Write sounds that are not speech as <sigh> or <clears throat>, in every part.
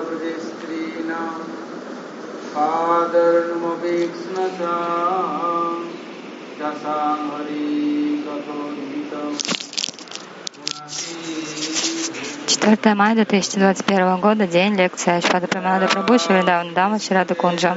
ब्रजस्त्रीणां कादर्मवीक्ष्णता दशां हरिकथोद्भितं 4 мая 2021 года, день, лекция Швада Праманада Прабhu Шивридан Дама Ширада Кунджа.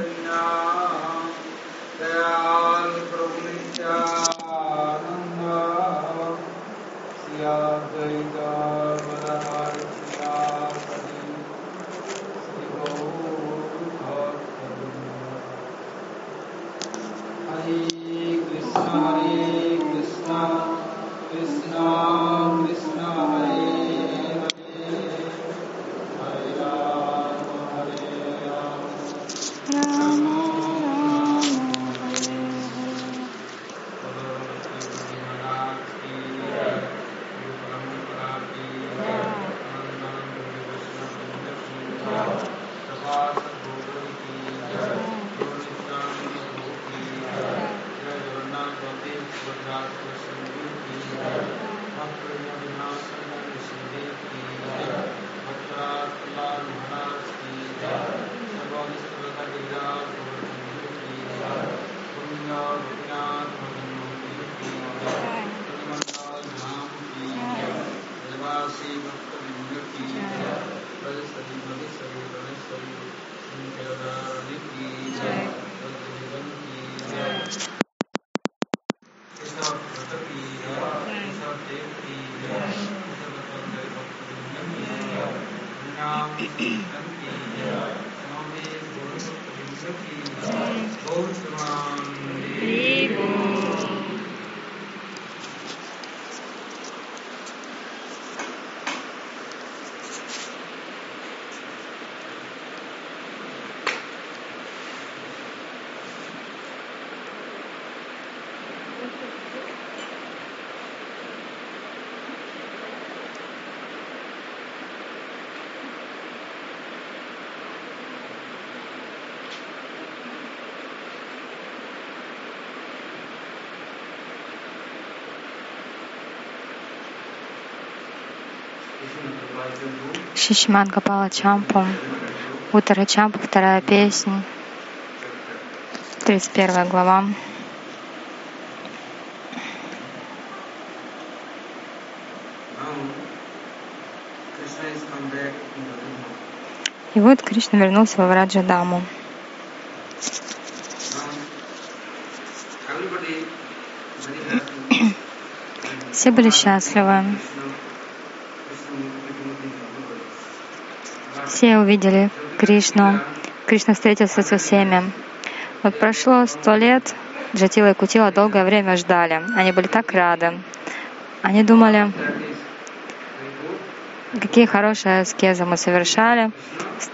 Шишман Гапала Чампу. Утара Чампу, вторая песня. 31 глава. И вот Кришна вернулся во Враджадаму. Все были счастливы. Все увидели Кришну. Кришна встретился со всеми. Вот прошло сто лет, Джатила и Кутила долгое время ждали. Они были так рады. Они думали, какие хорошие аскезы мы совершали,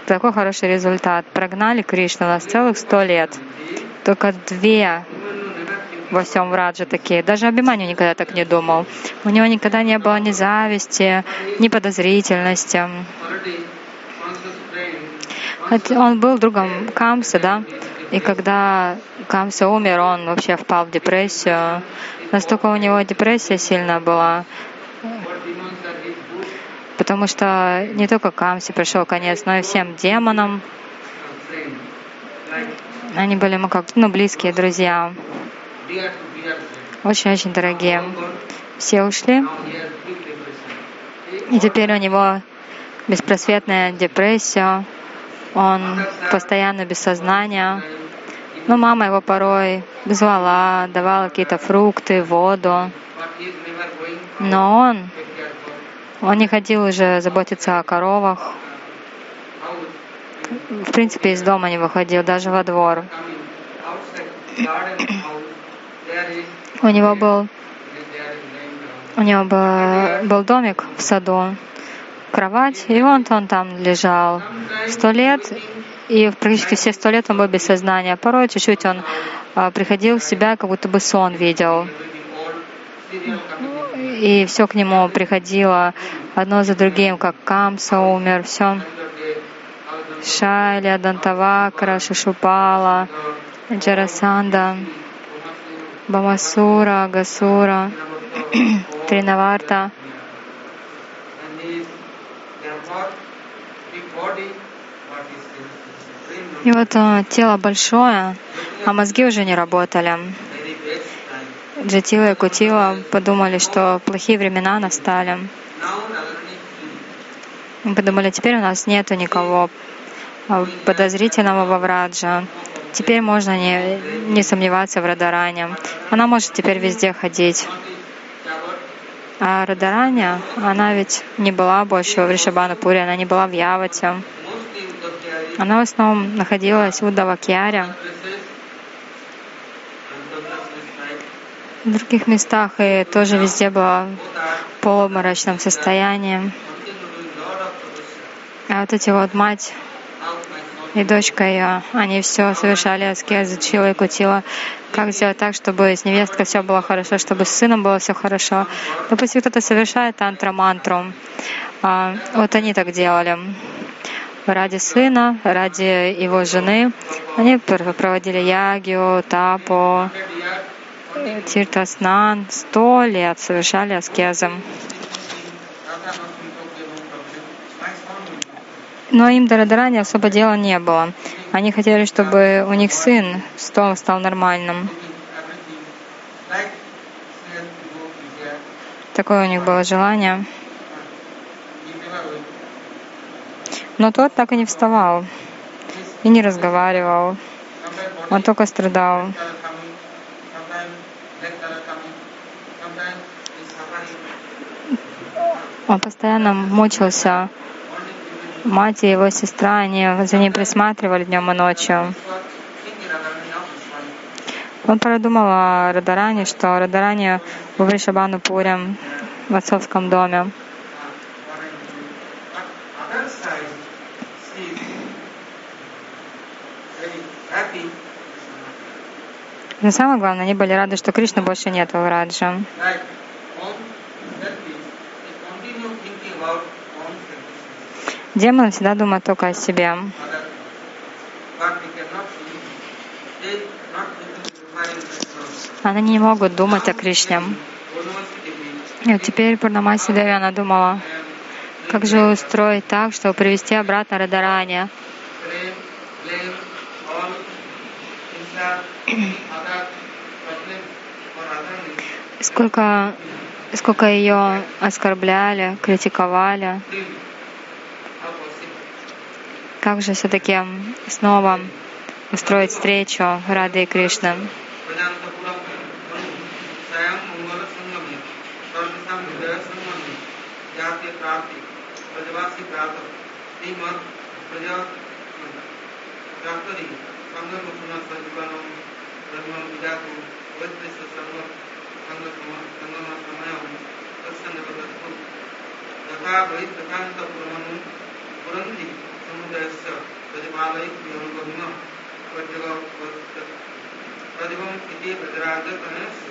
такой хороший результат. Прогнали Кришну нас целых сто лет. Только две во всем Враджа такие. Даже Абиманю никогда так не думал. У него никогда не было ни зависти, ни подозрительности. Он был другом Камса, да, и когда Камса умер, он вообще впал в депрессию. Настолько у него депрессия сильная была, потому что не только Камсе пришел конец, но и всем демонам. Они были ему как ну, близкие друзья, очень-очень дорогие. Все ушли, и теперь у него беспросветная депрессия, он постоянно без сознания. Но мама его порой звала, давала какие-то фрукты, воду. Но он, он не ходил уже заботиться о коровах. В принципе, из дома не выходил, даже во двор. У него был, у него был, был домик в саду, кровать, и вот он там лежал сто лет, и практически все сто лет он был без сознания. Порой чуть-чуть он а, приходил в себя, как будто бы сон видел. И все к нему приходило одно за другим, как Камса умер, все. Шайля, Дантавакра, Шишупала, Джарасанда, Бамасура, Гасура, <clears throat> Тринаварта. И вот э, тело большое, а мозги уже не работали. Джатила и Кутила подумали, что плохие времена настали. Мы подумали, теперь у нас нету никого а, подозрительного во Враджа. Теперь можно не, не сомневаться в Радаране. Она может теперь везде ходить. А Радаране, она ведь не была больше в Ришабанапуре, она не была в Явате. Она в основном находилась в Удавакьяре, в других местах, и тоже везде была в полуобморочном состоянии. А вот эти вот мать и дочка ее, они все совершали аскезы, чила и кутила. Как сделать так, чтобы с невесткой все было хорошо, чтобы с сыном было все хорошо. Допустим, кто-то совершает тантра-мантру. А, вот они так делали. Ради сына, ради его жены. Они проводили ягию, тапу, Тиртаснан сто лет совершали аскезы. Но им до Радарани особо дела не было. Они хотели, чтобы у них сын стол стал нормальным. Такое у них было желание. Но тот так и не вставал и не разговаривал. Он только страдал. Он постоянно мучился. Мать и его сестра, они за ним присматривали днем и ночью. Он продумал о Радаране, что Радаране в Вришабану Пурем в отцовском доме. Но самое главное, они были рады, что Кришны больше нет в Раджа. Демон всегда думает только о себе. Они не могут думать о Кришне. И вот теперь Пурнамаси Деви, она думала, как же устроить так, чтобы привести обратно Радарани. Сколько, сколько ее оскорбляли, критиковали. Как же все-таки снова устроить встречу Рады и Кришны? तथा वही प्रकांत पुरंदी समुदायस्य प्रतिपालयित्वं प्रतिभम् इति प्रजराजतनयस्य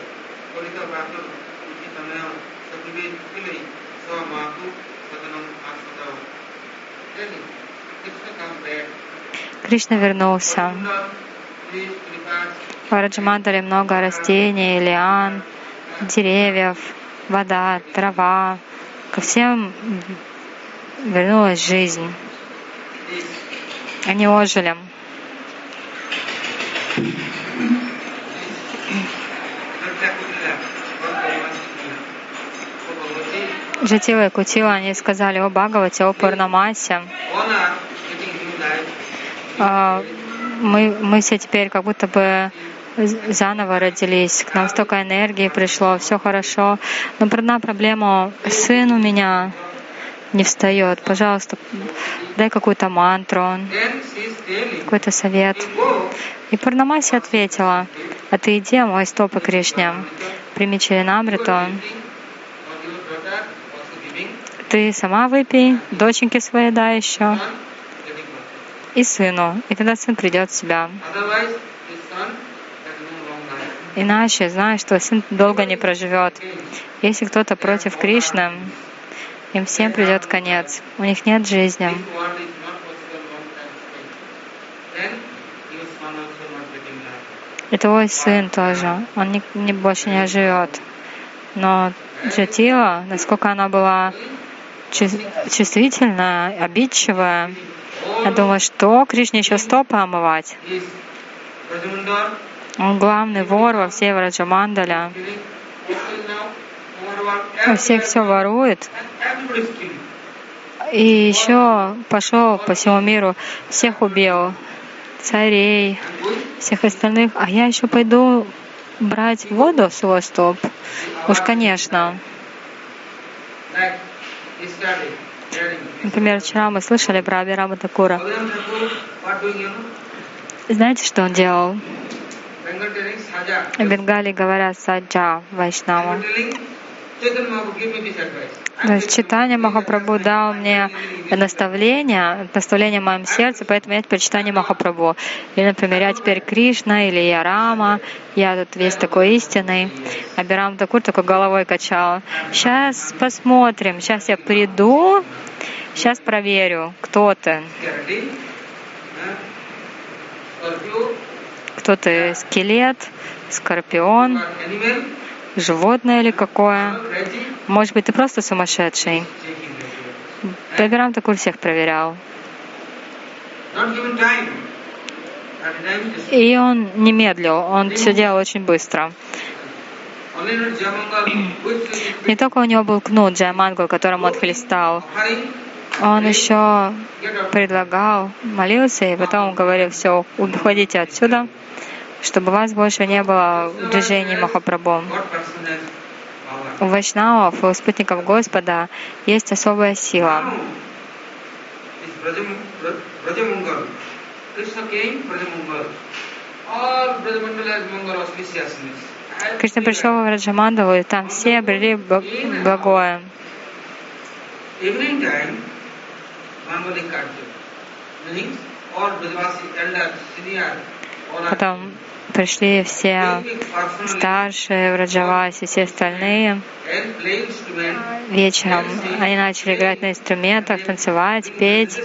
फलितप्राप्तम् इति तनया सद्विवेकिलै स्वमातु सदनम् आस्पदौ Кришна вернулся. В Раджамандале много растений, лиан, деревьев, вода, трава. Ко всем вернулась жизнь. Они ожили. Джатила и Кутила, они сказали о Бхагавате, о Пурнамасе. А, мы, мы все теперь как будто бы заново родились, к нам столько энергии пришло, все хорошо. Но одна проблема, сын у меня не встает. Пожалуйста, дай какую-то мантру, какой-то совет. И Пурнамаси ответила, а ты иди, мой стопы Кришне, прими Чаринамриту, ты сама выпей, доченьке своей дай еще, и сыну, и тогда сын придет в себя. Иначе, знаешь, что сын долго не проживет. Если кто-то против Кришны, им всем придет конец. У них нет жизни. И твой сын тоже. Он не, не, больше не живет. Но Джатила, насколько она была чувствительная, обидчивая, Я думаю, что Кришне еще стопы омывать? Он главный вор во всей Враджамандаля. У всех все ворует. И еще пошел по всему миру, всех убил, царей, всех остальных. А я еще пойду брать воду с его стоп. Уж, конечно. Например, вчера мы слышали про Абирама Такура. Знаете, что он делал? В Бенгалии говорят саджа, вайшнава. То есть читание Махапрабху дал мне наставление, наставление в моем сердце, поэтому я теперь читание Махапрабху. Или, например, я теперь Кришна, или я Рама, я тут весь такой истинный. А Бирам Такур только головой качал. Сейчас посмотрим, сейчас я приду, сейчас проверю, кто ты. Кто ты, скелет, скорпион, животное или какое. Может быть, ты просто сумасшедший. Бабирам Такур всех проверял. И он не медлил, он все делал очень быстро. Не только у него был кнут Джаймангл, которым он хлестал, он еще предлагал, молился и потом говорил, все, уходите отсюда, чтобы вас больше не было в движении Махапрабху. У вайшнавов, у спутников Господа есть особая сила. Кришна пришел в Раджамандалу, и там все обрели благое. All Brajavasi elders, senior, Потом пришли все старшие в Раджавасе, все остальные. Вечером они начали играть на инструментах, танцевать, петь,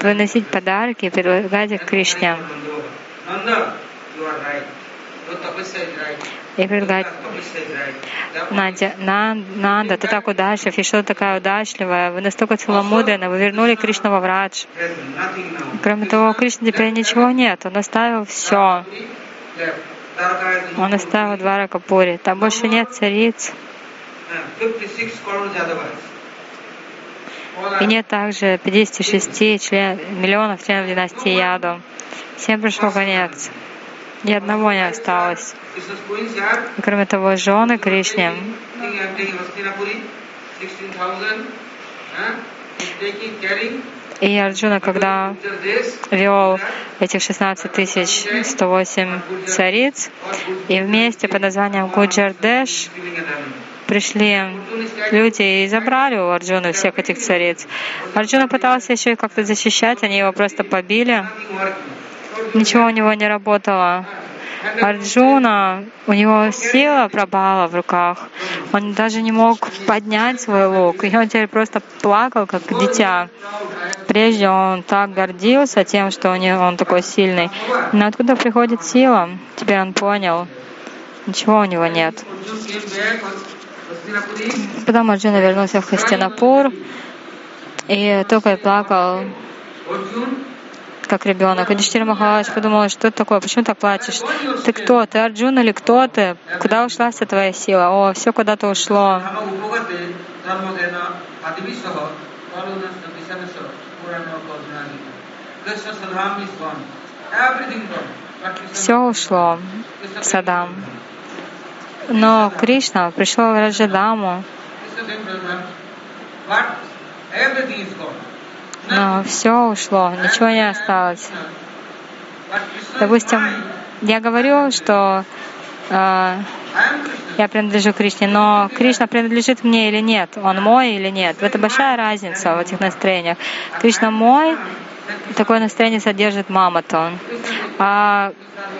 выносить подарки и предлагать их Кришне. И. Therefore, Надя, На- Нанда, ты так удачлив, и что такая удачливая, вы настолько целомудренны, вы вернули Кришну во now. Кроме того, у Кришны теперь ничего нет, он оставил все. Он оставил Двара Капури, там больше нет цариц, 56 crore Jadavas. All и нет также 56 член, миллионов членов династии Яду. Всем пришел конец. Ни одного не осталось. Кроме того, жены Кришне, taking and taking Hastinapuri, 16,000. Huh? He's taking, carrying. и Арджуна, когда вел этих 16 тысяч 108 цариц, и вместе под названием Гуджардеш пришли люди и забрали у Арджуны всех этих цариц. Арджуна пытался еще и как-то защищать, они его просто побили. Ничего у него не работало. Арджуна, у него сила пропала в руках. Он даже не мог поднять свой лук. И он теперь просто плакал, как дитя. Прежде он так гордился тем, что он такой сильный. Но откуда приходит сила? Теперь он понял. Ничего у него нет. Потом Арджуна вернулся в Хастинапур и только и плакал, как ребенок. И Диштир Махарадж подумал, что это такое, почему так плачешь? Ты кто? Ты Арджуна или кто ты? Куда ушла вся твоя сила? О, все куда-то ушло. Все ушло Садам. Но Кришна пришел в Раджадаму, но все ушло, ничего не осталось. Допустим, я говорю, что э, я принадлежу Кришне, но Кришна принадлежит мне или нет, он мой или нет. Это большая разница в этих настроениях. Кришна мой, такое настроение содержит маматон. А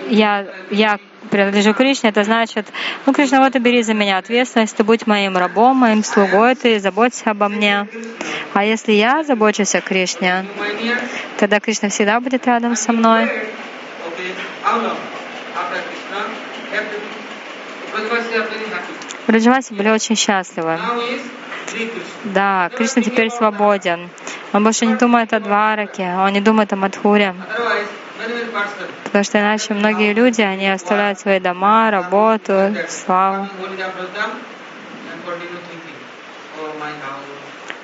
я, я принадлежу Кришне, это значит, ну, Кришна, вот и бери за меня ответственность, ты будь моим рабом, моим слугой, ты заботься обо мне. А если я забочусь о Кришне, тогда Кришна всегда будет рядом со мной. Браджаваси были очень счастливы. Да, Кришна теперь свободен. Он больше не думает о Двараке, он не думает о Мадхуре. Потому что иначе многие люди, они оставляют свои дома, работу, славу.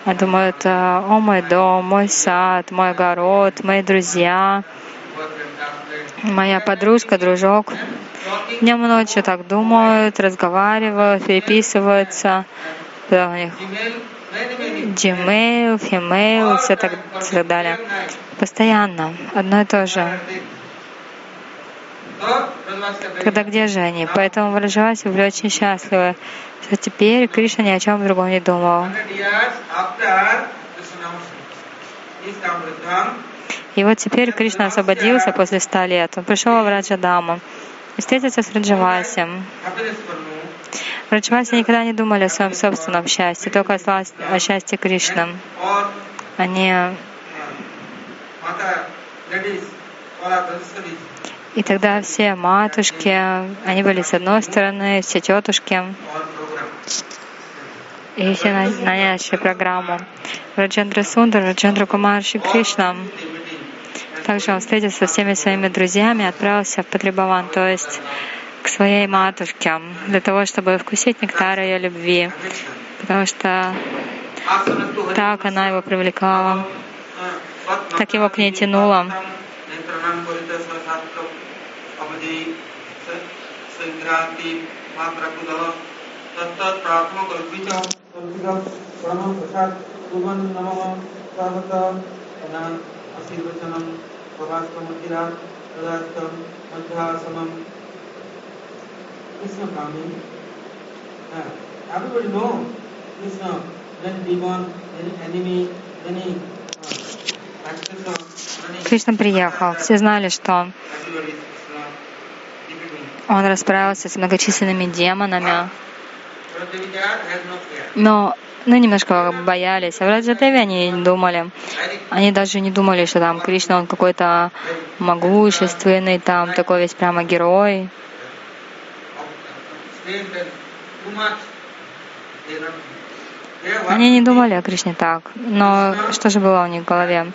А думают, о мой дом, мой сад, мой огород, мои друзья, моя подружка, дружок. Днем и ночью так думают, разговаривают, переписываются. Да, у них Gmail. Gmail, все так, так далее. Постоянно, одно и то же. Тогда где же они? Поэтому Враджаваси были очень счастливы, что теперь Кришна ни о чем другом не думал. 100 years after Krishna he is come to Dham, И вот теперь Кришна освободился после ста лет. Он пришел в Раджадаму и встретился с Раджавасием. Раджаваси никогда не думали о своем собственном счастье, только о счастье Кришны. Они Rajasthanis. И тогда все матушки, они были с одной стороны, все тетушки, и все на- программу. Раджендра Сундар, Раджендра Кумар Шри Кришна. Также он встретился со всеми своими друзьями и отправился в Патрибаван, то есть к своей матушке, для того, чтобы вкусить нектар ее любви, потому что так она его привлекала. Так его к ней тянуло. Netranam Korita Madhyasamam Krishna Kami Everybody know Krishna, then demon, then enemy, then uh, of many Кришна приехал. Все знали, что is он расправился с многочисленными демонами, но ну, немножко боялись. А в Раджадеве они не думали. Они даже не думали, что там Кришна, он какой-то могущественный, там такой весь прямо герой. straight and too much. They not. They are Они не думали о Кришне так. Но что же было у них в голове?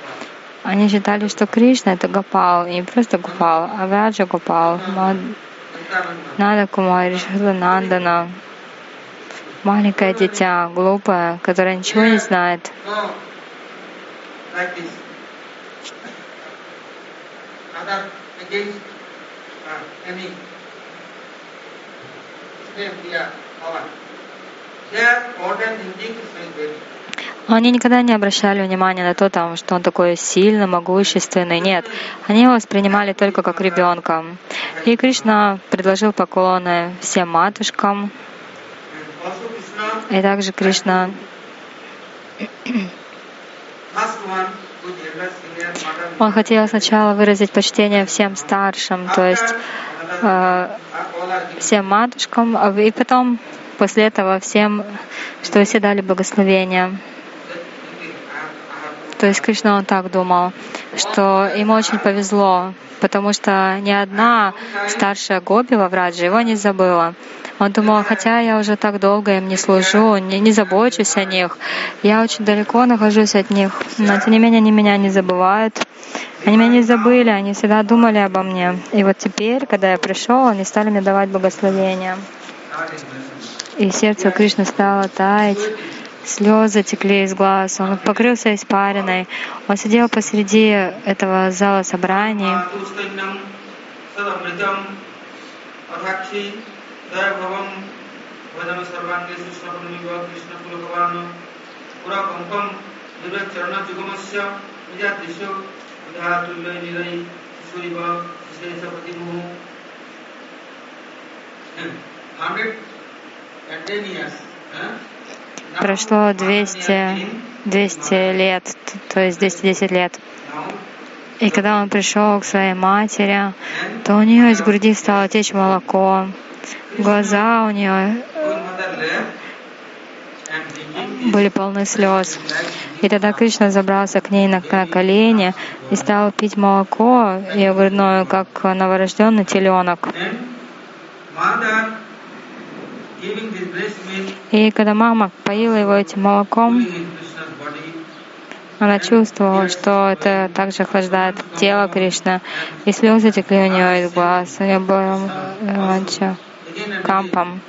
Они считали, что Кришна это Гопал, и не просто Гопал, а Враджа Гопал, Мад- Нада Кумари, Нандана, маленькое дитя, глупое, которое ничего не знает. This. Other against uh, any Они никогда не обращали внимания на то, там, что он такой сильный, могущественный. Нет, они его воспринимали только как ребенка. И Кришна предложил поклоны всем матушкам. И также Кришна <clears throat> Он хотел сначала выразить почтение всем старшим, то есть э, всем матушкам, а и потом после этого всем, что все дали благословение. То есть Кришна он так думал, что ему очень повезло, потому что ни одна старшая гопи во Врадже его не забыла. Он думал, хотя я уже так долго им не служу, не, не забочусь о них, я очень далеко нахожусь от них, но тем не менее они меня не забывают. Они меня не забыли, они всегда думали обо мне. И вот теперь, когда я пришел, они стали мне давать благословения. И сердце Кришны стало таять, слезы текли из глаз, он покрылся испариной. Он сидел посреди этого зала собраний, hundred and ten years huh? Прошло 200, 200 лет, то есть 210 лет. И когда он пришел к своей матери, то у нее из груди стало течь молоко, глаза у нее были полны слез. И тогда Кришна забрался к ней на, на колени и стал пить молоко ее грудное, как новорожденный теленок. Then mother giving this breast milk И когда мама поила его этим молоком, Она чувствовала, что это также охлаждает тело Кришны, и слезы текли у нее из глаз. У нее было раньше кампом.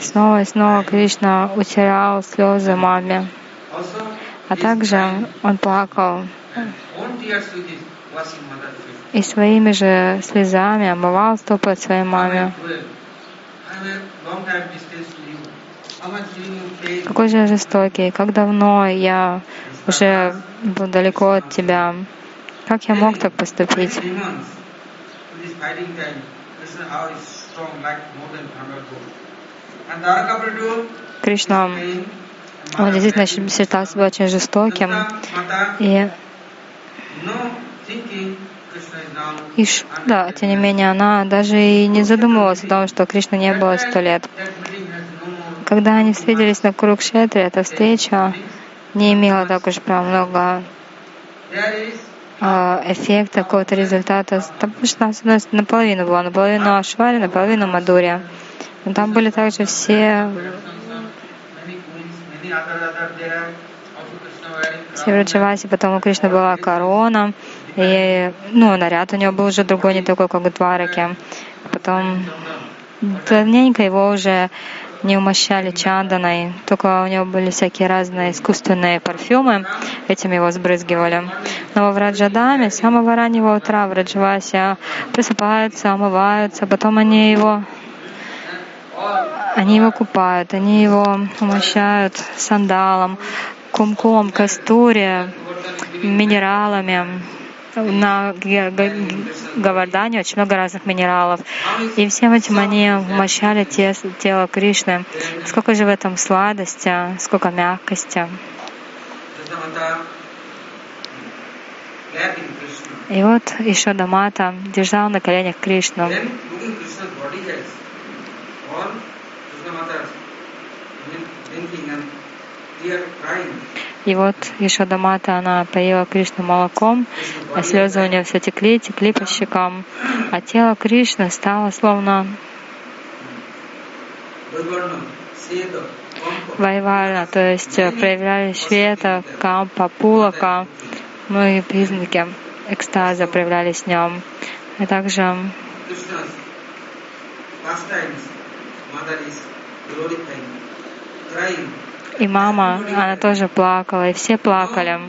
Снова и снова Кришна утирал слезы маме. А также он плакал и своими же слезами омывал стопы от своей маме. Какой же жестокий, как давно я уже был далеко от тебя. Как я мог так поступить? Кришна, он действительно считал себя очень жестоким. И и да, тем не менее, она даже и не задумывалась о том, что Кришна не было сто лет. Когда они встретились на Курукшетре, эта встреча не имела так уж прям много а, эффекта, какого-то результата. Там что наполовину было, наполовину Ашвари, наполовину Мадурия. Но там были также все все Враджаваси, потом у Кришны была корона, и ну, наряд у него был уже другой, не такой, как у Двараки. Потом давненько его уже не умощали чанданой, только у него были всякие разные искусственные парфюмы, этим его сбрызгивали. Но в Раджадаме с самого раннего утра в Раджавасе просыпаются, омываются, потом они его они его купают, они его умощают сандалом, кумком, кастури, минералами, на Гавардане очень много разных минералов. И всем этим они умощали тело Кришны. Сколько же в этом сладости, сколько мягкости. И вот еще Дамата держал на коленях Кришну. И вот Ишадамата, она поела Кришну молоком, а слезы у нее все текли, текли по щекам. А тело Кришны стало словно Вайварна, то есть проявляли света, кампа, пулака, многие признаки экстаза проявлялись в нем. И также и мама, она тоже плакала, и все плакали.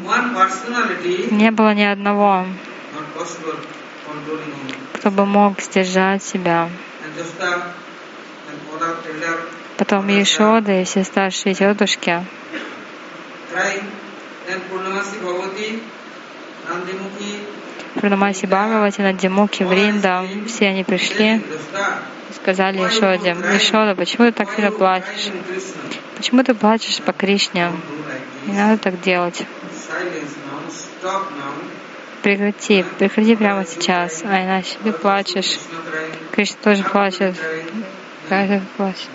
Не было ни одного, кто бы мог сдержать себя. Потом Ешода и все старшие тетушки Пранамаси Бхагавати, Надимуки, Вринда, все они пришли сказали Ишоде, Ишода, почему ты так сильно плачешь? Почему ты плачешь по Кришне? Не надо так делать. Прекрати, прекрати прямо сейчас, а иначе ты плачешь. Кришна тоже плачет. Каждый плачет.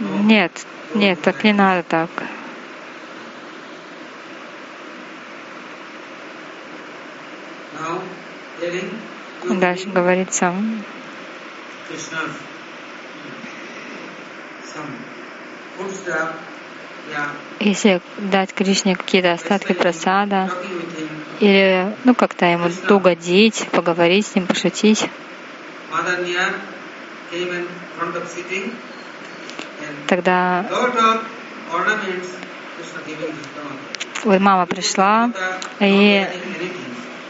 Нет, нет, так не надо так. Дальше говорится, если дать Кришне какие-то остатки просада, или ну как-то ему угодить, поговорить с ним, пошутить, тогда вот мама пришла, и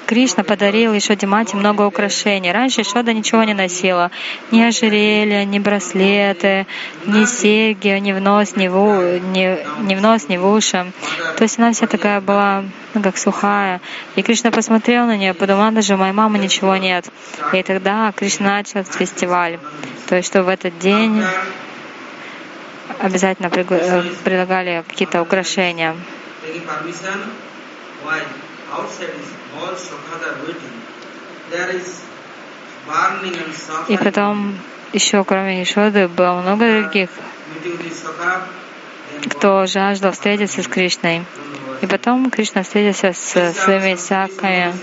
Кришна подарил еще Димате много украшений. Раньше Шода ничего не носила. Ни ожерелья, ни браслеты, ни серьги, ни в нос, ни в, у, ни, ни в нос, ни в уши. То есть она вся такая была, ну, как сухая. И Кришна посмотрел на нее, подумал, даже у моей мамы ничего нет. И тогда Кришна начал этот фестиваль. То есть, что в этот день обязательно э, предлагали какие-то украшения. И потом еще кроме Ишоды было много других, кто жаждал встретиться с Кришной. И потом Кришна встретился с своими саками.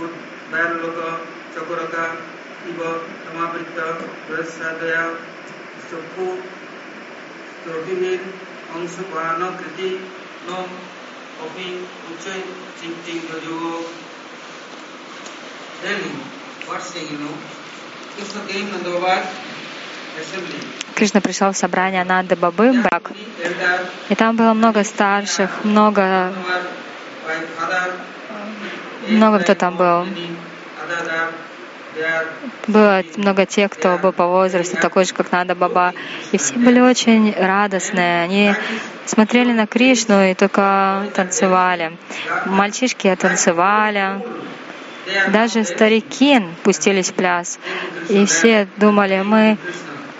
Thank. ବାୟାଲୋକ ଚକରକା ଶିବ ସମାବୃତ୍ତ ବୃହସ୍ରାଦୟ ଚକ୍ଷୁ ତ୍ରଟିନିର୍ ଅଂଶୁପାନ କୃତି ନ ଅପି ଉଚ୍ଚ ଚିନ୍ତି ଯୋଗ Кришна пришел в собрание Нанды Бабы Брак, и там было много старших, много много кто там был. Было много тех, кто был по возрасту такой же, как Нанда Баба. И все были очень радостные. Они смотрели на Кришну и только танцевали. Мальчишки танцевали. Даже старики пустились в пляс. И все думали, мы...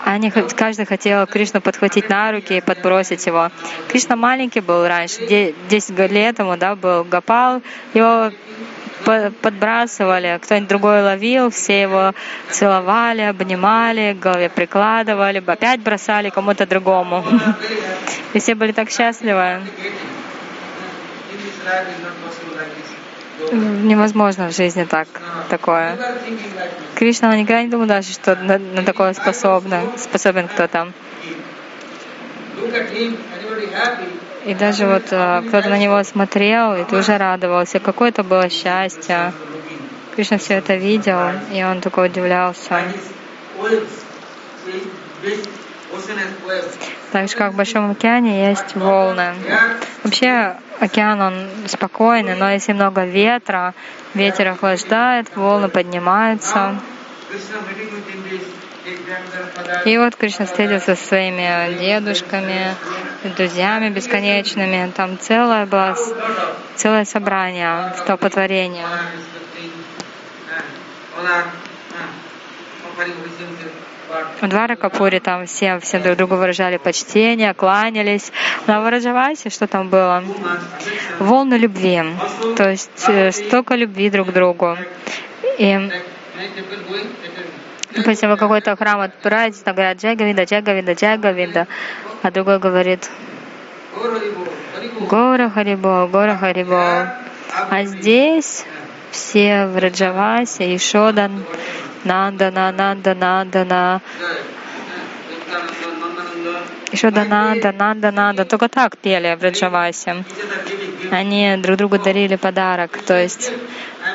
Они, каждый хотел Кришну подхватить на руки и подбросить его. Кришна маленький был раньше, де- 10 го- лет ему да, был Гопал, его по- подбрасывали, кто-нибудь другой ловил, все его целовали, обнимали, голове прикладывали, опять бросали кому-то другому. <laughs> И все были так счастливы. Невозможно в жизни так, такое. Кришна никогда не думал даже, что на, на такое способно, способен кто-то. И даже вот э, кто-то на него смотрел и тоже радовался. Какое это было счастье. Кришна все это видел, и он такой удивлялся. Так же, как в Большом океане есть волны. Вообще океан, он спокойный, но если много ветра, ветер охлаждает, волны поднимаются. И вот Кришна встретился со своими дедушками, друзьями бесконечными. Там целое было целое собрание, столпотворение. В Дваракапуре там все, все друг другу выражали почтение, кланялись. На Вараджавасе что там было? Волны любви. То есть э, столько любви друг к другу. И Допустим, вы какой-то храм отправитесь, там говорят Джагавида, Джагавида, Джагавида, а другой говорит Гора Харибо, Гора Харибо. А здесь все в Раджавасе, Ишодан, Нандана, Нандана, Нандана, Ишода Нанда, Нанда, Нанда. Только так пели в Раджавасе. Они друг другу дарили подарок. То есть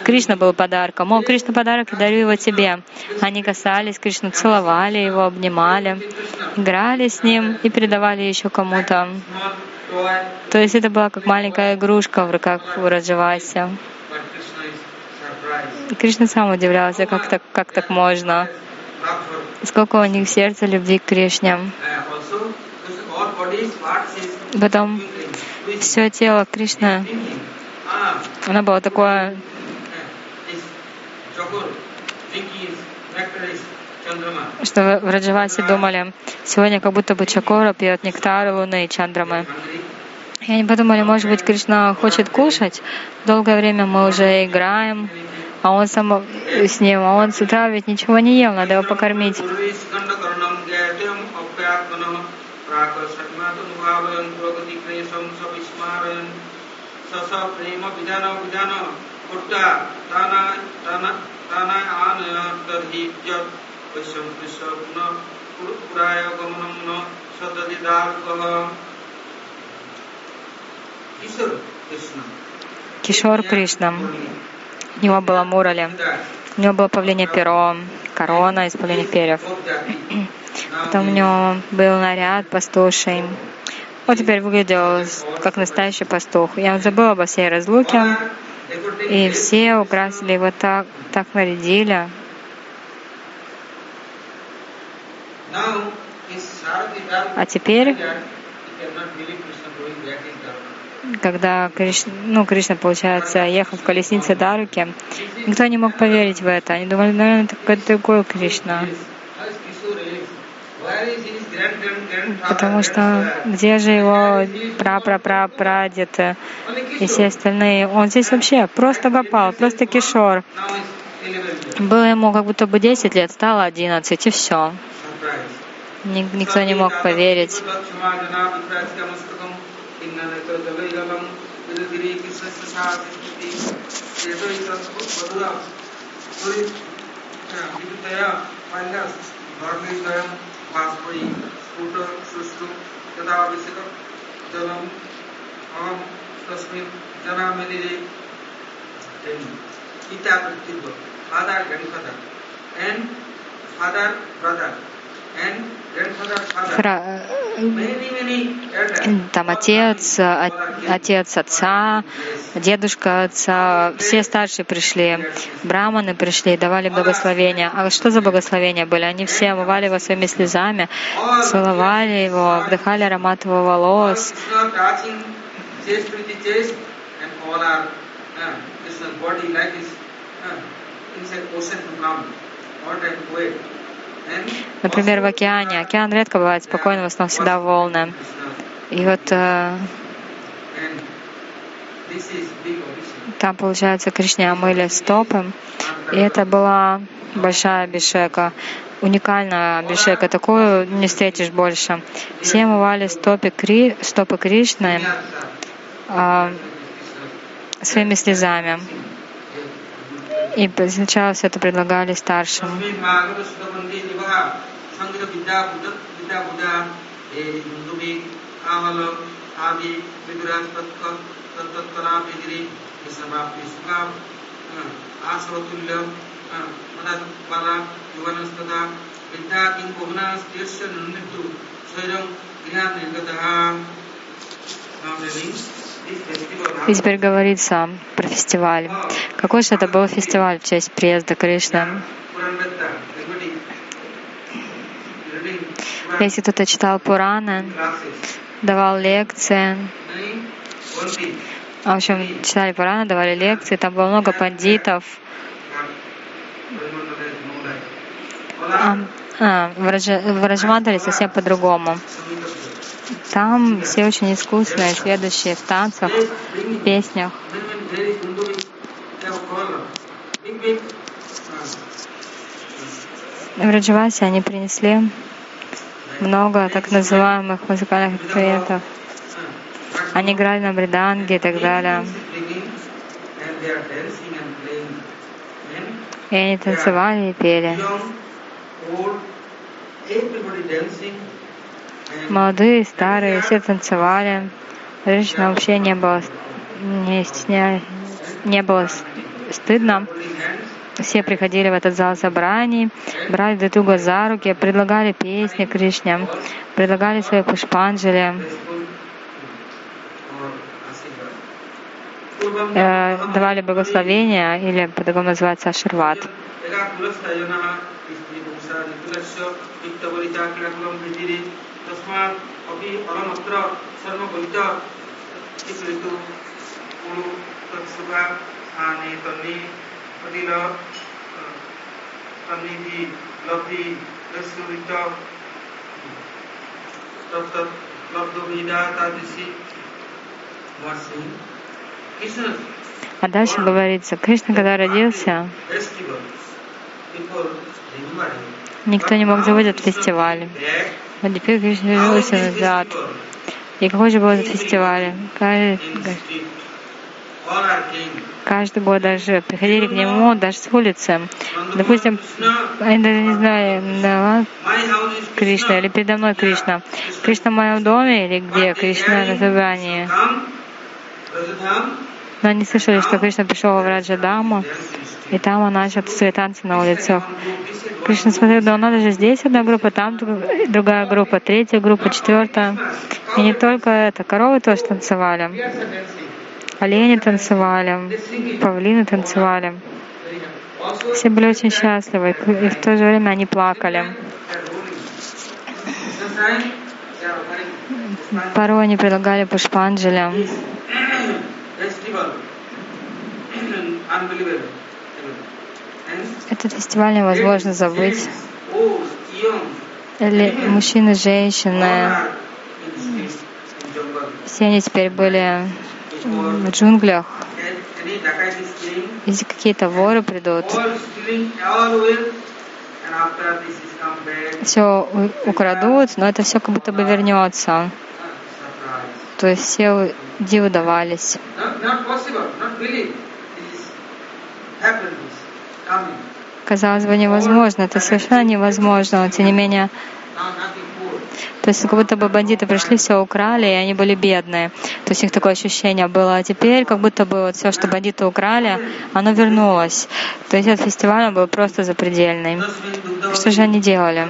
Кришна был подарком. О, Кришна подарок, я дарю его тебе. Они касались Кришну, целовали его, обнимали, играли с ним и передавали еще кому-то. То есть это была как маленькая игрушка в руках у Раджаваси. Кришна сам удивлялся, как так, как так можно. Сколько у них сердца любви к Кришне. Потом все тело Кришны, оно было такое что в Раджавасе думали, сегодня как будто бы Чакора пьет нектар Луны и Чандрамы. И они подумали, может быть, Кришна хочет кушать. Долгое время мы уже играем, а он сам с ним, а он с утра ведь ничего не ел, надо его покормить. Кишор Кришна. У него было мурали. У него было павлине перо, корона из павлиних перьев. <clears throat> Потом у него был наряд пастуший. Он теперь выглядел как настоящий пастух. Я забыла обо всей разлуке. И все украсили его так, так нарядили. А теперь, когда Кришна, ну, Кришна, получается, ехал в колеснице Даруки, никто не мог поверить в это. Они думали, наверное, это какой-то другой Кришна. Потому что где же его пра-пра-пра-прадед и все остальные? Он здесь вообще просто Гопал, просто Кишор. Было ему как будто бы 10 лет, стало 11, и все. Никто не мог поверить. तो जगैगलं यदुगिरि कृष्णस्य सा तिष्ठति यतो हि संस्कृत मधुरा विद्युतया पञ्चास् वर्णिद्वयं बाष्पयि स्फुट सुष्ठु यदावश्यकं जलम् अहं तस्मिन् जनामिलिरे पिता पितृत्व father grandfather and father brother. Many elders. Там отец, о- отец отца, дедушка отца, все старшие пришли, браманы пришли, давали благословения. А что за благословения были? Они все омывали его своими слезами, целовали его, вдыхали аромат его волос, Krishna touching chest Например, в океане. Океан редко бывает спокойным, в основном всегда волны. И вот э, там, получается, Кришне омыли стопы. И это была большая абишека, уникальная абишека. Такую не встретишь больше. Все омывали стопы, Кри, стопы Кришны а, своими слезами. И сначала все это предлагали старшим. हे हिन्दुमे कामल आदि विदुराज तत्क तत्तत्कला विदिरे कृष्णमाप्ति सुखाम आश्रवतुल्य मदत बाला युवनस्तदा विद्या किं बहुनास्त्यस्य नृत्यु स्वयं गृहान् निर्गतः Now the link, this festival И теперь говорится про фестиваль. Какой же это был фестиваль в честь приезда Кришны? Если кто-то читал Пураны, давал лекции, thing. в общем, читали Пураны, давали лекции, там было много пандитов. А, а, в Раджмандале совсем по-другому. Там все очень искусные, следующие в танцах, в песнях. В Раджавасе они принесли много так называемых музыкальных инструментов. Они играли на бриданге и так далее. И они танцевали и пели. Молодые, старые, все танцевали. Женщинам вообще не было, не стесня... не было стыдно. Все приходили в этот зал собраний, брали друг друга за руки, предлагали песни Кришне, предлагали свои пушпанджали, э, давали благословения, или по-другому называется аширват. Krishna А дальше говорится, Кришна, когда родился, никто не мог забыть этот фестиваль. Но теперь Кришна вернулся назад. И какой же был этот фестиваль? Каждый, каждый год даже приходили к нему, даже с улицы. Допустим, они даже не знали, да, Кришна или передо мной Кришна. Кришна в моем доме или где? Кришна на собрании. Но они слышали, что Кришна пришел в Раджадаму, и там он начал свои танцы на улицах. Кришна смотрел, да у нас даже здесь одна группа, там друг- другая группа, третья группа, четвертая. И не только это, коровы тоже танцевали, олени танцевали, павлины танцевали. Все были очень счастливы, и в то же время они плакали. Порой они предлагали. And Этот фестиваль невозможно забыть. Или мужчины, женщины, все они теперь были в джунглях. Если какие-то воры придут, все украдут, но это все как будто бы вернется. То есть все диву давались. Казалось бы, невозможно, это совершенно невозможно, но тем не менее. То есть как будто бы бандиты пришли, все украли, и они были бедные. То есть у них такое ощущение было. А теперь как будто бы вот все, что бандиты украли, оно вернулось. То есть этот фестиваль был просто запредельный. Что же они делали?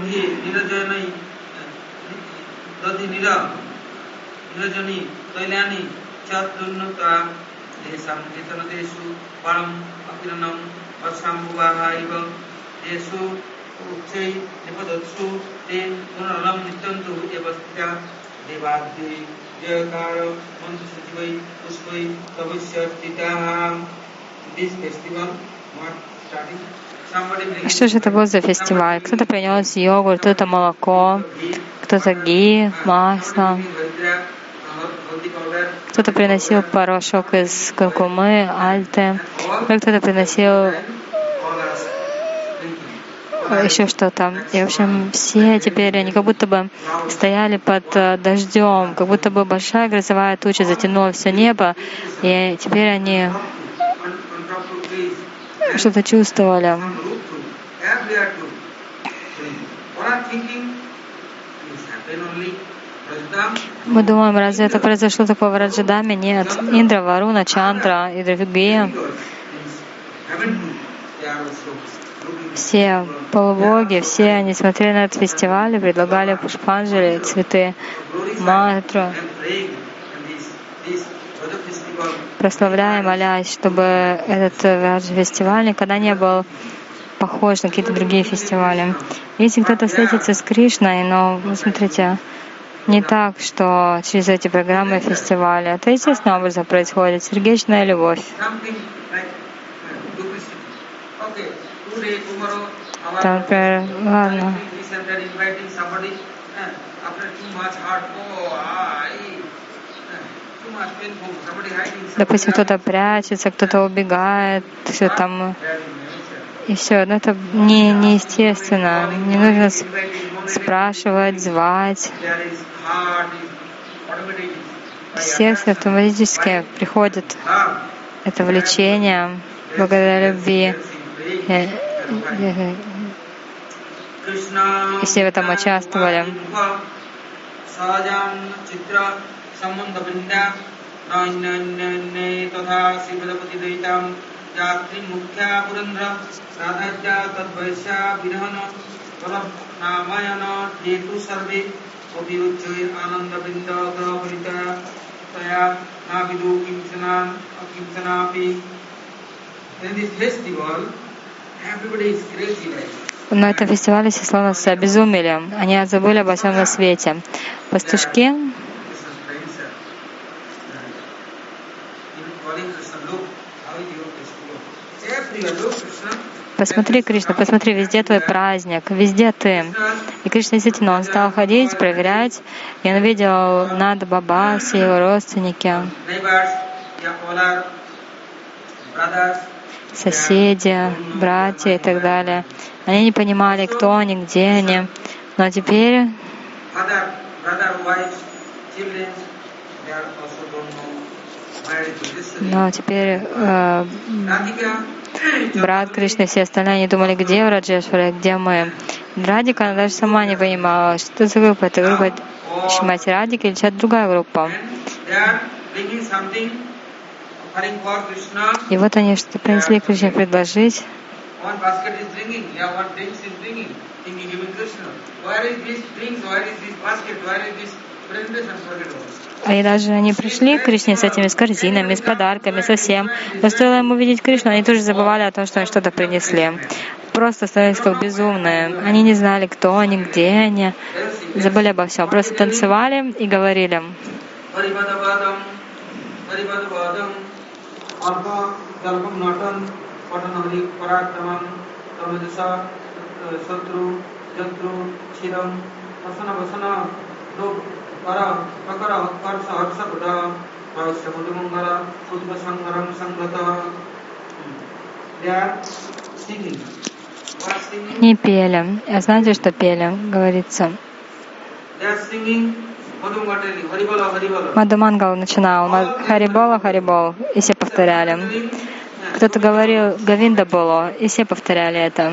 Nirajanai Nipadatsu Ten Gunalam Nityantu Evastya Devadhi Jayakara Mantu Sativai Pushpai Tavasya Titaha This festival brings Что же это был за фестиваль? Кто-то принес йогурт, кто-то молоко, кто-то ги, масло, кто-то приносил порошок из куркумы, альты, кто-то приносил еще что-то. И, в общем, все теперь, они как будто бы стояли под э, дождем, как будто бы большая грозовая туча затянула все небо, и теперь они что-то чувствовали. Мы думаем, разве это произошло такое в Раджадаме? Нет. Индра, Варуна, Чандра и другие, все полубоги, все они смотрели на этот фестиваль и предлагали пушпанджали, цветы, мантру, прославляя, молясь, чтобы этот Раджа-фестиваль никогда не был похож на какие-то другие фестивали. Если кто-то встретится с Кришной, но, вы смотрите, не так, что через эти программы фестиваля. Это естественным образом происходит. Сердечная любовь. Например, ладно, допустим, кто-то прячется, кто-то убегает, все там, и все. Но это не, неестественно. Не нужно спрашивать, звать. Сердце автоматически приходит это влечение благодаря любви. и все в этом участвовали. Then this festival На этом фестивале все словно обезумели. Они забыли обо всем на свете. Пастушки. Посмотри, Кришна, посмотри, везде твой праздник, везде ты. И Кришна действительно, он стал ходить, проверять, и он видел Нада Баба, все его родственники, Соседи, братья и так далее. Они не понимали, кто они, где они. Но теперь но теперь э, <clears throat> брат Кришны, все остальные, они думали, где Раджешвара, где мы. Радика, она даже сама не понимала, что это за группа. Это группа Шимати Радика или чья-то другая группа. И вот они что-то принесли Кришне предложить. А и даже они пришли к Кришне с этими с корзинами, с подарками, со всем. Но стоило ему видеть Кришну, они тоже забывали о том, что они что-то принесли. Просто становились как безумные. Они не знали, кто они, где они. Забыли обо всем. Просто танцевали и говорили. Parivadavadam, Parivadavadam, Parakramam, Tamajasa, Satru, Jatru, Chiram, Vasana Vasana, Dog, Para, Prakara, Harsha, Harsha Buddha, Rahasya Mudamangala, Sudva Sangaram Sangrata. They are singing. What singing? Не пели. А знаете, что пели? Говорится. They are singing Мадхумангал начинал «Ма- Харибола, Харибол, и все повторяли. Кто-то говорил Гавинда Боло, и все повторяли это.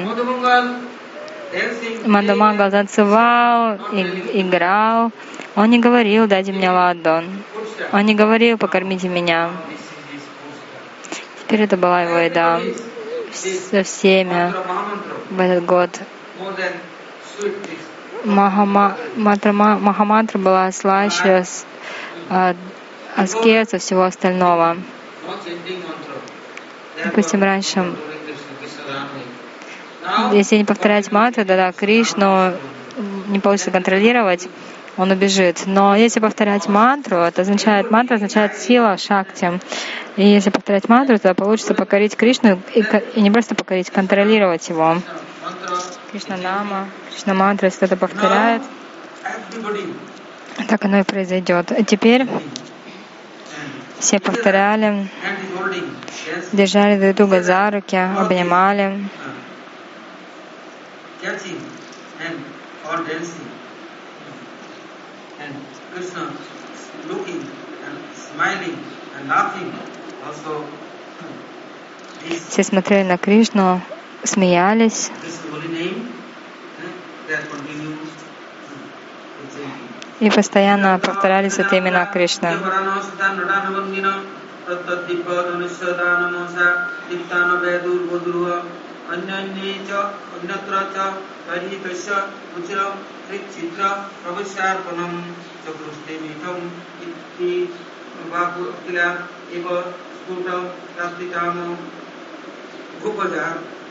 Мадхумангал танцевал, и- играл. Он не говорил «Дайте мне ладон». Он не говорил «Покормите меня». Теперь это была его еда. со всеми. В этот год. Махамантра была слаще а, аскеза всего остального. Допустим, раньше, если не повторять мантру, тогда Кришну не получится контролировать, он убежит. Но если повторять мантру, это означает, мантра означает сила, шакти. И если повторять мантру, тогда получится покорить Кришну и, и не просто покорить, контролировать его. Кришна Нама, Кришна мантра, если кто-то повторяет, так оно и произойдет. А теперь все повторяли, держали друг друга за руки, обнимали. Все смотрели на Кришну, смеялись, uh, uh, и постоянно повторялись это имена Кришны. Before, uh, 100 years before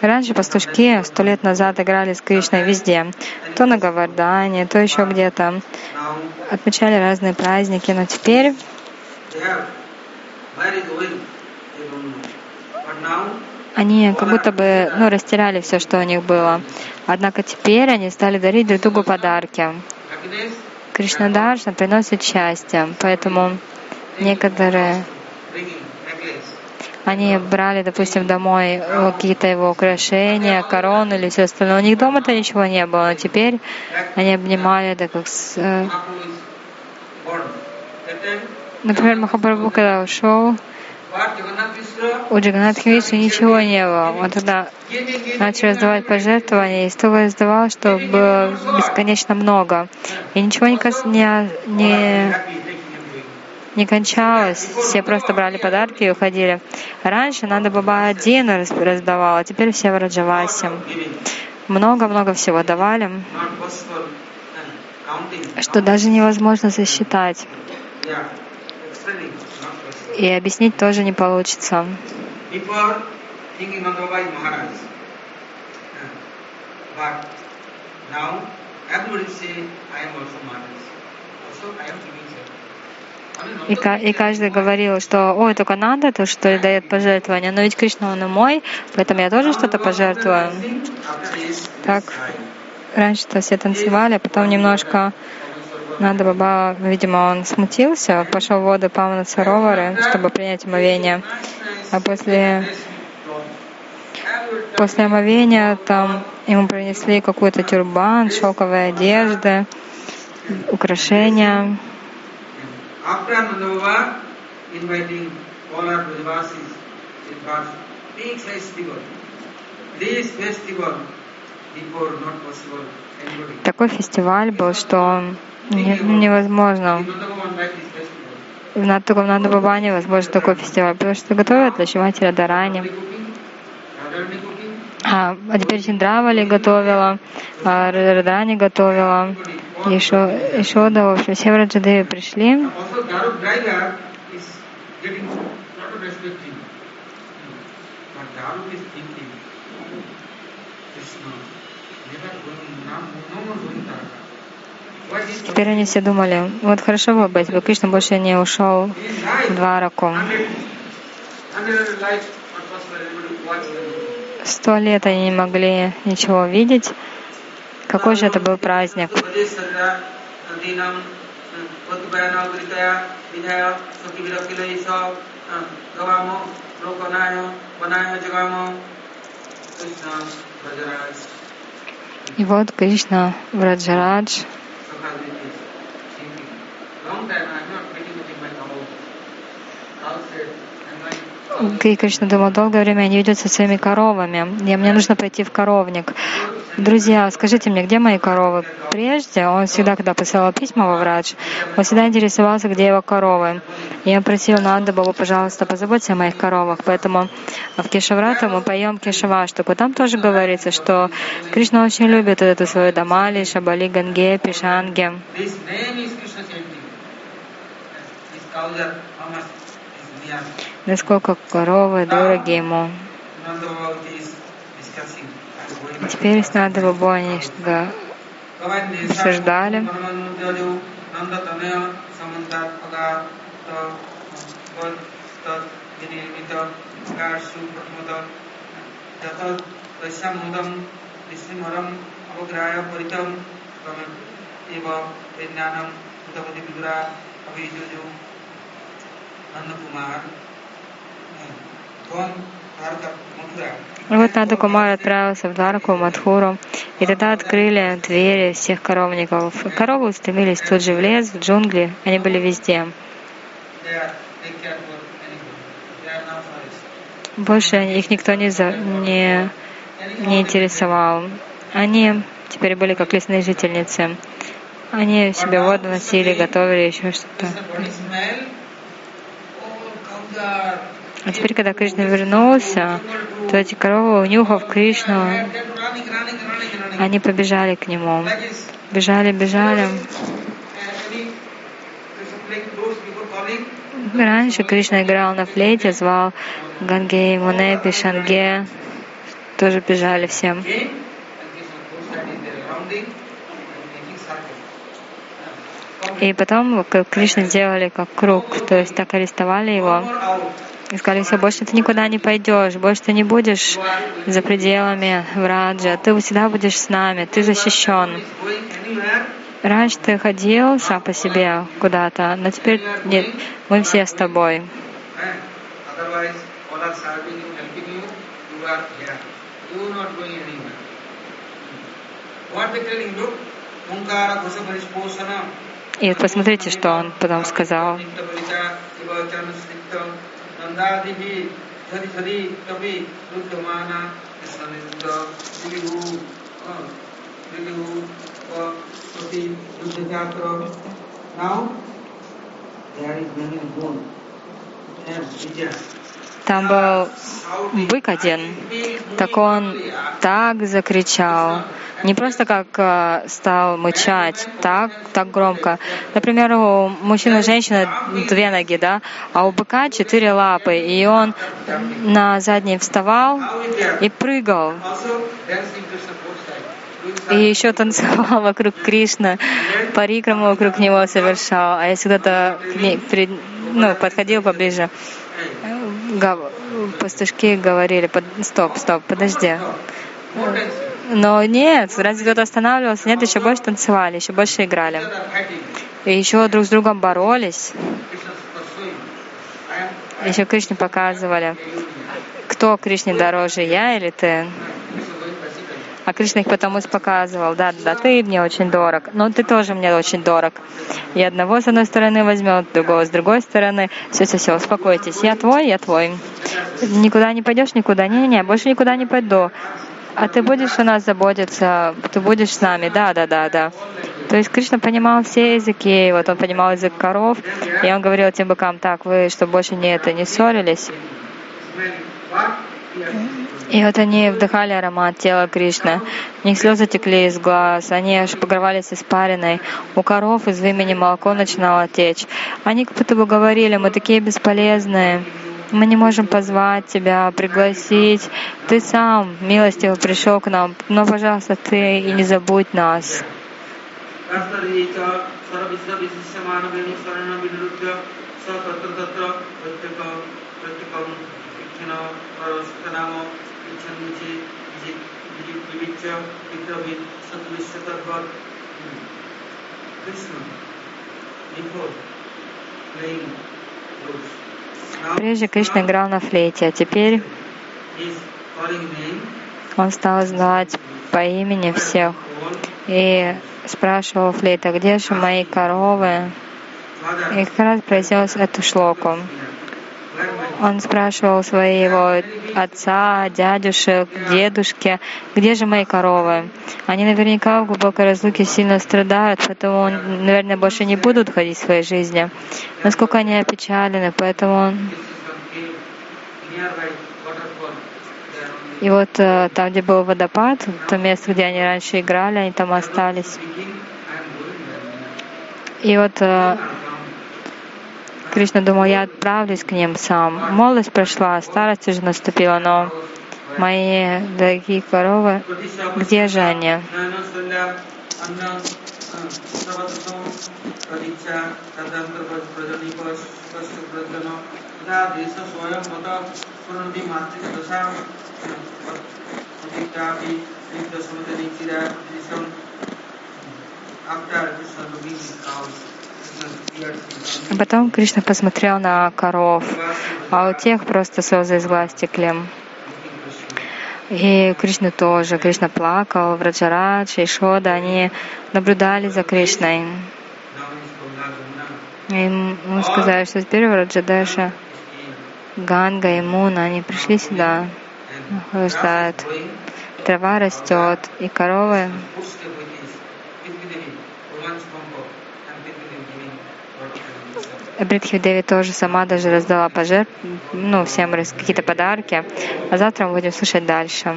Раньше пастушки сто лет назад играли с Кришной везде. То на Гавардане, то еще где-то. Отмечали разные праздники, но теперь они как будто бы ну, растеряли все, что у них было. Однако теперь они стали дарить друг другу подарки. happiness, Кришнадаршна приносит счастье, поэтому некоторые. Они брали, допустим, домой э, какие-то его украшения, корону или все остальное. У них дома-то ничего не было, но теперь они обнимали это как с... э, Например, Махапрабху, когда ушел, у Джаганатха Миши ничего не было. Он тогда начал раздавать пожертвования, и столько раздавал, что было бесконечно много. И ничего не, не, не, кончалось. Все просто брали подарки и уходили. Раньше надо Баба один раз- раздавал, а теперь все в Раджавасе. Много-много всего давали. что даже невозможно сосчитать. И объяснить тоже не получится. But now everybody say, I am also Maharaj. Also I am giving. И, и каждый говорил, что ой, только надо то, что дает пожертвования. Но ведь Кришна, он и мой, поэтому я тоже что-то пожертвую. Так. Раньше-то все танцевали, а потом немножко надо Баба, видимо, он смутился, пошел в воду Памана Саровары, чтобы принять омовение. А после, после омовения там ему принесли какой-то тюрбан, шелковые одежды, украшения. After Nanda Baba inviting all our Brajavasis in God's big festival, this festival before not possible anybody. Такой фестиваль был, что не- невозможно. Nanda Baba like this festival. В Над- только в Нанда невозможно такой фестиваль, потому что готовят для Шимати Радарани. Cooking, Radharani cooking, А, а теперь Чиндравали готовила, Ра- Радарани готовила, еще, еще да, в общем, все в Раджадеви пришли. Теперь они все думали, вот хорошо бы, если бы Кришна больше не ушел в Двараку. Сто лет они не могли ничего видеть. Какой же это был праздник? И вот Кришна Враджарадж. Long time I am not meeting with my cow. Cow said, and my И Кришна думал, долгое время не видят со своими коровами. И мне нужно пойти в коровник. Друзья, скажите мне, где мои коровы? Прежде он всегда, когда посылал письма во врач, он всегда интересовался, где его коровы. И я просил Нанда Бабу, пожалуйста, позаботься о моих коровах. Поэтому в Кешаврату мы поем Кешаваштуку. Там тоже говорится, что Кришна очень любит эту свою Дамали, Шабали, Ганге, Пишанге. this Насколько коровы дороги ему. Теперь с Нанда Бабу они что-то обсуждали. Nanda Вот Нанда Кумар отправился в Дварку, Мадхуру, и тогда открыли двери всех коровников. Коровы устремились тут же в лес, в джунгли, они были везде. Больше их никто не, за- не, не интересовал. Они теперь были как лесные жительницы. Они себе воду носили, готовили еще что-то. А теперь, когда Кришна вернулся, то эти коровы, унюхав Кришну, они побежали к нему. Бежали, бежали. Раньше Кришна играл на флейте, звал Ганге, Муне, Пишанге. Тоже бежали всем. И потом к Кришне сделали как круг, то есть так арестовали его. И сказали, все, больше ты никуда не пойдешь, больше ты не будешь за пределами Враджа, ты всегда будешь с нами, ты защищен. Раньше ты ходил сам по себе куда-то, но теперь нет, мы все с тобой. И вот посмотрите, что он потом сказал. नंदादि सदी सदी कवि रुद्रमाना सनिंद दिलिहु दिलिहु प्रति रुद्रजात्र now there is many good and desire Там был бык один, так он так закричал, не просто как э, стал мычать, так, так громко. Например, у мужчины и женщины две ноги, да, а у быка четыре лапы, и он на задние вставал и прыгал, и еще танцевал <laughs> вокруг Кришны, парикраму вокруг него совершал, а ней при- ну, подходил поближе, пастушки говорили, «Под- стоп, стоп, подожди. Но нет, разве кто-то останавливался? Нет, еще больше танцевали, еще больше играли. И еще друг с другом боролись. Еще Кришне показывали, кто Кришне дороже, я или ты. А Кришна их потому показывал, да, да, ты мне очень дорог, но ты тоже мне очень дорог. И одного с одной стороны возьмет, другого с другой стороны. Все, все, все, успокойтесь. Я твой, я твой. Никуда не пойдешь, никуда. Не-не-не, больше никуда не пойду. А ты будешь о нас заботиться, ты будешь с нами, да, да, да, да. То есть Кришна понимал все языки, вот он понимал язык коров, и он говорил тем быкам, так, вы что больше не это, не ссорились. И вот они вдыхали аромат тела Кришны. У них слезы текли из глаз, они аж покрывались испариной. У коров из вымени молоко начинало течь. Они как будто бы говорили, мы такие бесполезные. Мы не можем позвать тебя, пригласить. Ты сам милостиво пришел к нам, но, пожалуйста, ты и не забудь нас. Thank you. शरणविनिरुद्ध स तत्र तत्र प्रत्येक प्रत्येकं इच्छन परस्तनाम इच्छन्निचे विविच्य पितृभिः सद्विश्वतद्वत् Krishna before playing flutes. Now Прежде Кришна играл на флейте, а теперь he is calling name он стал звать по имени всех и спрашивал Флейта, где же мои коровы? И как раз произнес эту шлоку. Он спрашивал своего отца, дядюшек, дедушки, где же мои коровы? Они наверняка в глубокой разлуке сильно страдают, поэтому, наверное, больше не будут ходить в своей жизни. Насколько они опечалены, поэтому он... И вот э, там, где был водопад, то место, где они раньше играли, они там остались. И вот э, Кришна думал, я отправлюсь к ним сам. Молодость прошла, старость уже наступила, но мои дорогие коровы, где же они? А потом Кришна посмотрел на коров, а у тех просто слезы из глаз текли. И Кришна тоже. Кришна плакал, Враджарадж и Шода, они наблюдали за Кришной. И мы сказали, что теперь Враджадаша, Ганга и Муна, они пришли сюда, ждают. Трава растет, и коровы Бритхи Деви тоже сама даже раздала пожертв, ну, всем какие-то подарки. А завтра мы будем слушать дальше.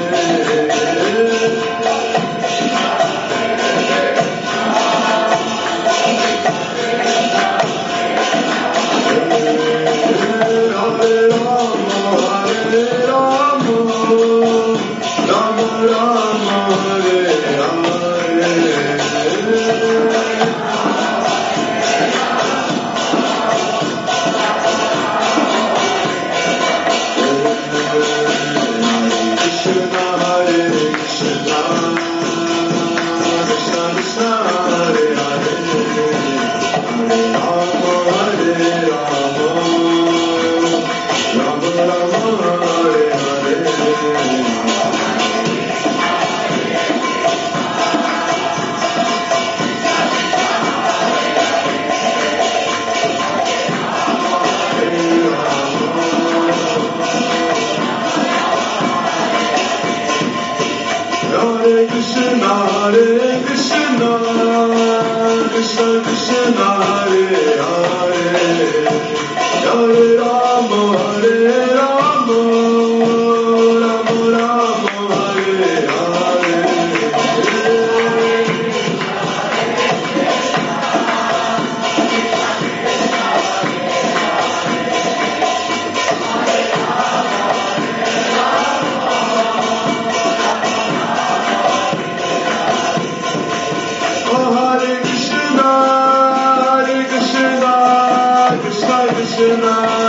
Krishna